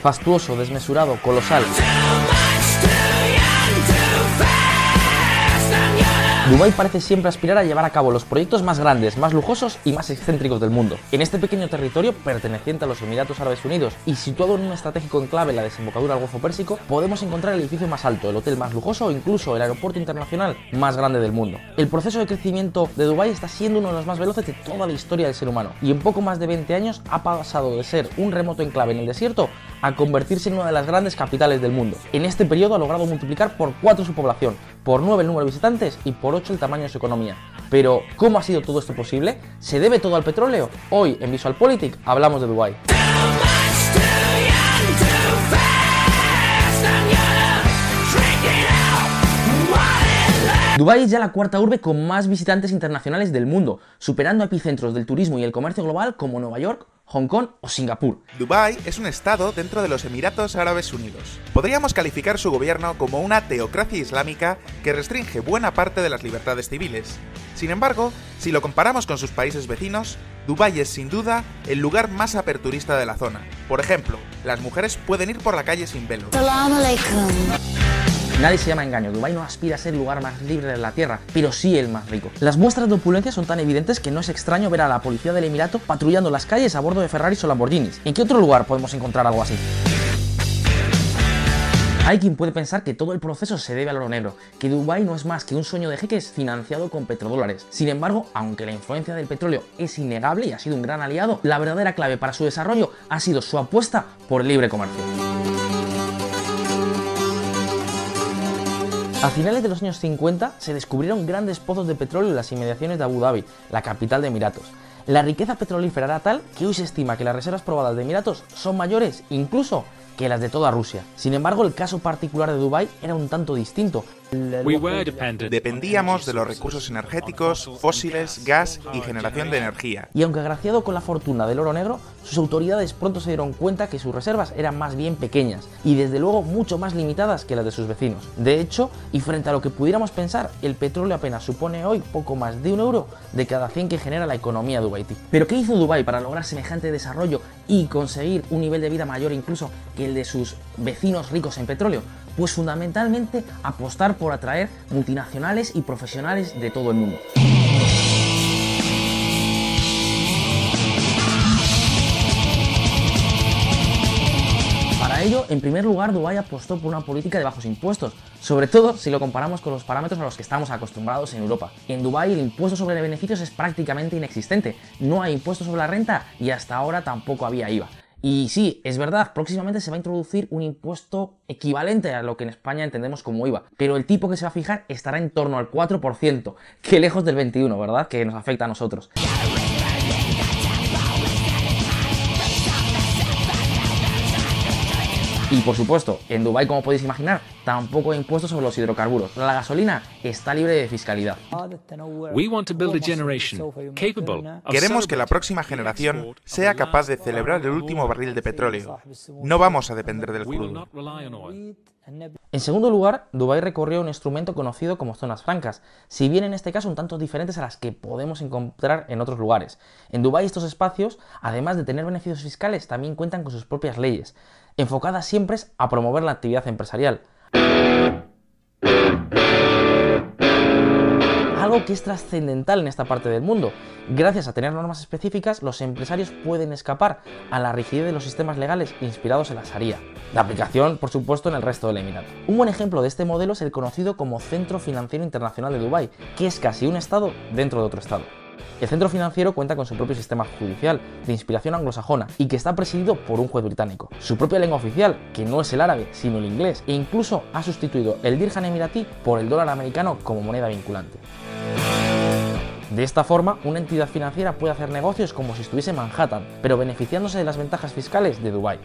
Fastuoso, desmesurado, colosal. Dubái parece siempre aspirar a llevar a cabo los proyectos más grandes, más lujosos y más excéntricos del mundo. En este pequeño territorio, perteneciente a los Emiratos Árabes Unidos y situado en un estratégico enclave en la desembocadura del Golfo Pérsico, podemos encontrar el edificio más alto, el hotel más lujoso o incluso el aeropuerto internacional más grande del mundo. El proceso de crecimiento de Dubái está siendo uno de los más veloces de toda la historia del ser humano y en poco más de 20 años ha pasado de ser un remoto enclave en el desierto a convertirse en una de las grandes capitales del mundo. En este periodo ha logrado multiplicar por 4 su población, por 9 el número de visitantes y por 8 el tamaño de su economía. Pero, ¿cómo ha sido todo esto posible? ¿Se debe todo al petróleo? Hoy, en VisualPolitik, hablamos de Dubái. Dubái es ya la cuarta urbe con más visitantes internacionales del mundo, superando epicentros del turismo y el comercio global como Nueva York, Hong Kong o Singapur. Dubái es un estado dentro de los Emiratos Árabes Unidos. Podríamos calificar su gobierno como una teocracia islámica que restringe buena parte de las libertades civiles. Sin embargo, si lo comparamos con sus países vecinos, Dubái es sin duda el lugar más aperturista de la zona. Por ejemplo, las mujeres pueden ir por la calle sin velo. Nadie se llama engaño, Dubái no aspira a ser el lugar más libre de la Tierra, pero sí el más rico. Las muestras de opulencia son tan evidentes que no es extraño ver a la policía del Emirato patrullando las calles a bordo de Ferraris o Lamborghinis. ¿En qué otro lugar podemos encontrar algo así? Hay quien puede pensar que todo el proceso se debe al oro negro, que Dubái no es más que un sueño de jeques financiado con petrodólares. Sin embargo, aunque la influencia del petróleo es innegable y ha sido un gran aliado, la verdadera clave para su desarrollo ha sido su apuesta por libre comercio. A finales de los años 50 se descubrieron grandes pozos de petróleo en las inmediaciones de Abu Dhabi, la capital de Emiratos. La riqueza petrolífera era tal que hoy se estima que las reservas probadas de Emiratos son mayores incluso que las de toda Rusia. Sin embargo, el caso particular de Dubái era un tanto distinto. Dependíamos de los recursos energéticos, fósiles, gas y generación de energía. Y aunque agraciado con la fortuna del oro negro, sus autoridades pronto se dieron cuenta que sus reservas eran más bien pequeñas y desde luego mucho más limitadas que las de sus vecinos. De hecho, y frente a lo que pudiéramos pensar, el petróleo apenas supone hoy poco más de un euro de cada 100 que genera la economía dubaití. Pero ¿qué hizo Dubái para lograr semejante desarrollo y conseguir un nivel de vida mayor incluso que el de sus vecinos ricos en petróleo? Pues fundamentalmente apostar por atraer multinacionales y profesionales de todo el mundo. Para ello, en primer lugar, Dubái apostó por una política de bajos impuestos, sobre todo si lo comparamos con los parámetros a los que estamos acostumbrados en Europa. En Dubái el impuesto sobre beneficios es prácticamente inexistente, no hay impuesto sobre la renta y hasta ahora tampoco había IVA. Y sí, es verdad, próximamente se va a introducir un impuesto equivalente a lo que en España entendemos como IVA, pero el tipo que se va a fijar estará en torno al 4%, que lejos del 21%, ¿verdad? Que nos afecta a nosotros. Y por supuesto, en Dubái, como podéis imaginar, tampoco hay impuestos sobre los hidrocarburos. La gasolina está libre de fiscalidad. Queremos que la próxima generación sea capaz de celebrar el último barril de petróleo. No vamos a depender del crudo. En segundo lugar, Dubái recorrió un instrumento conocido como zonas francas, si bien en este caso un tanto diferentes a las que podemos encontrar en otros lugares. En Dubái estos espacios, además de tener beneficios fiscales, también cuentan con sus propias leyes enfocada siempre a promover la actividad empresarial. Que es trascendental en esta parte del mundo. Gracias a tener normas específicas, los empresarios pueden escapar a la rigidez de los sistemas legales inspirados en la Sharia. La aplicación, por supuesto, en el resto del Emirato. Un buen ejemplo de este modelo es el conocido como Centro Financiero Internacional de Dubái, que es casi un estado dentro de otro estado. El centro financiero cuenta con su propio sistema judicial de inspiración anglosajona y que está presidido por un juez británico. Su propia lengua oficial, que no es el árabe, sino el inglés, e incluso ha sustituido el dirham emiratí por el dólar americano como moneda vinculante. De esta forma, una entidad financiera puede hacer negocios como si estuviese Manhattan, pero beneficiándose de las ventajas fiscales de Dubái.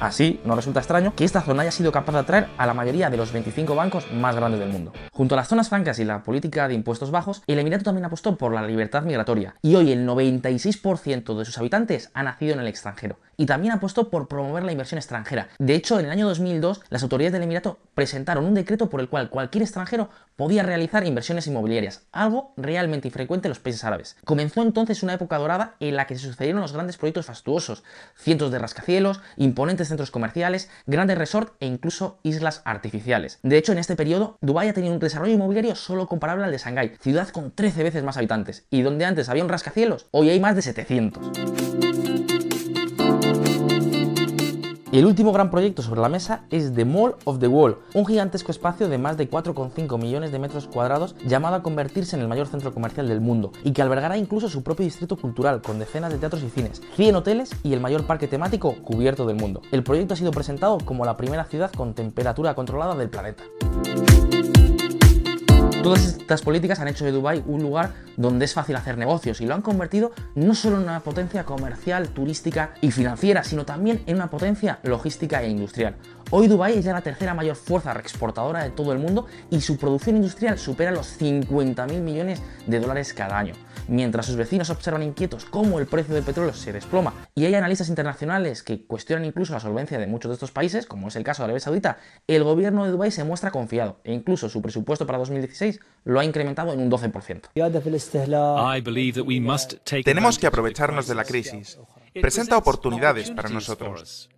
Así, no resulta extraño que esta zona haya sido capaz de atraer a la mayoría de los 25 bancos más grandes del mundo. Junto a las zonas francas y la política de impuestos bajos, el Emirato también apostó por la libertad migratoria, y hoy el 96% de sus habitantes ha nacido en el extranjero y también apostó por promover la inversión extranjera. De hecho, en el año 2002, las autoridades del Emirato presentaron un decreto por el cual cualquier extranjero podía realizar inversiones inmobiliarias, algo realmente infrecuente en los países árabes. Comenzó entonces una época dorada en la que se sucedieron los grandes proyectos fastuosos, cientos de rascacielos, imponentes centros comerciales, grandes resorts e incluso islas artificiales. De hecho, en este periodo, Dubái ha tenido un desarrollo inmobiliario solo comparable al de Shanghái, ciudad con 13 veces más habitantes, y donde antes había un rascacielos, hoy hay más de 700. Y el último gran proyecto sobre la mesa es The Mall of the Wall, un gigantesco espacio de más de 4,5 millones de metros cuadrados llamado a convertirse en el mayor centro comercial del mundo y que albergará incluso su propio distrito cultural con decenas de teatros y cines, 100 hoteles y el mayor parque temático cubierto del mundo. El proyecto ha sido presentado como la primera ciudad con temperatura controlada del planeta. Todas estas políticas han hecho de Dubái un lugar donde es fácil hacer negocios y lo han convertido no solo en una potencia comercial, turística y financiera, sino también en una potencia logística e industrial. Hoy Dubái es ya la tercera mayor fuerza reexportadora de todo el mundo y su producción industrial supera los 50.000 millones de dólares cada año. Mientras sus vecinos observan inquietos cómo el precio del petróleo se desploma y hay analistas internacionales que cuestionan incluso la solvencia de muchos de estos países, como es el caso de Arabia Saudita, el gobierno de Dubái se muestra confiado e incluso su presupuesto para 2016 lo ha incrementado en un 12%. Tenemos que aprovecharnos de la crisis. Presenta oportunidades para nosotros.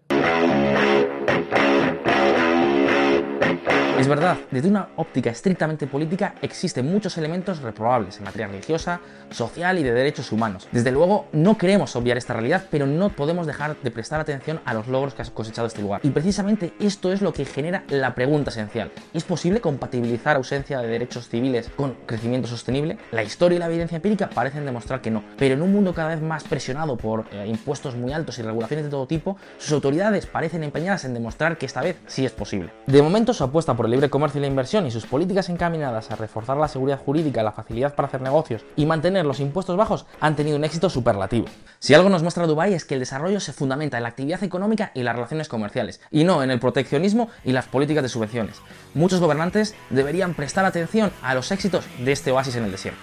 Es verdad, desde una óptica estrictamente política existen muchos elementos reprobables en materia religiosa, social y de derechos humanos. Desde luego, no queremos obviar esta realidad, pero no podemos dejar de prestar atención a los logros que ha cosechado este lugar. Y precisamente esto es lo que genera la pregunta esencial. ¿Es posible compatibilizar ausencia de derechos civiles con crecimiento sostenible? La historia y la evidencia empírica parecen demostrar que no, pero en un mundo cada vez más presionado por eh, impuestos muy altos y regulaciones de todo tipo, sus autoridades parecen empeñadas en demostrar que esta vez sí es posible. De momento su apuesta por libre comercio y la inversión y sus políticas encaminadas a reforzar la seguridad jurídica, la facilidad para hacer negocios y mantener los impuestos bajos han tenido un éxito superlativo. Si algo nos muestra Dubái es que el desarrollo se fundamenta en la actividad económica y las relaciones comerciales, y no en el proteccionismo y las políticas de subvenciones. Muchos gobernantes deberían prestar atención a los éxitos de este oasis en el desierto.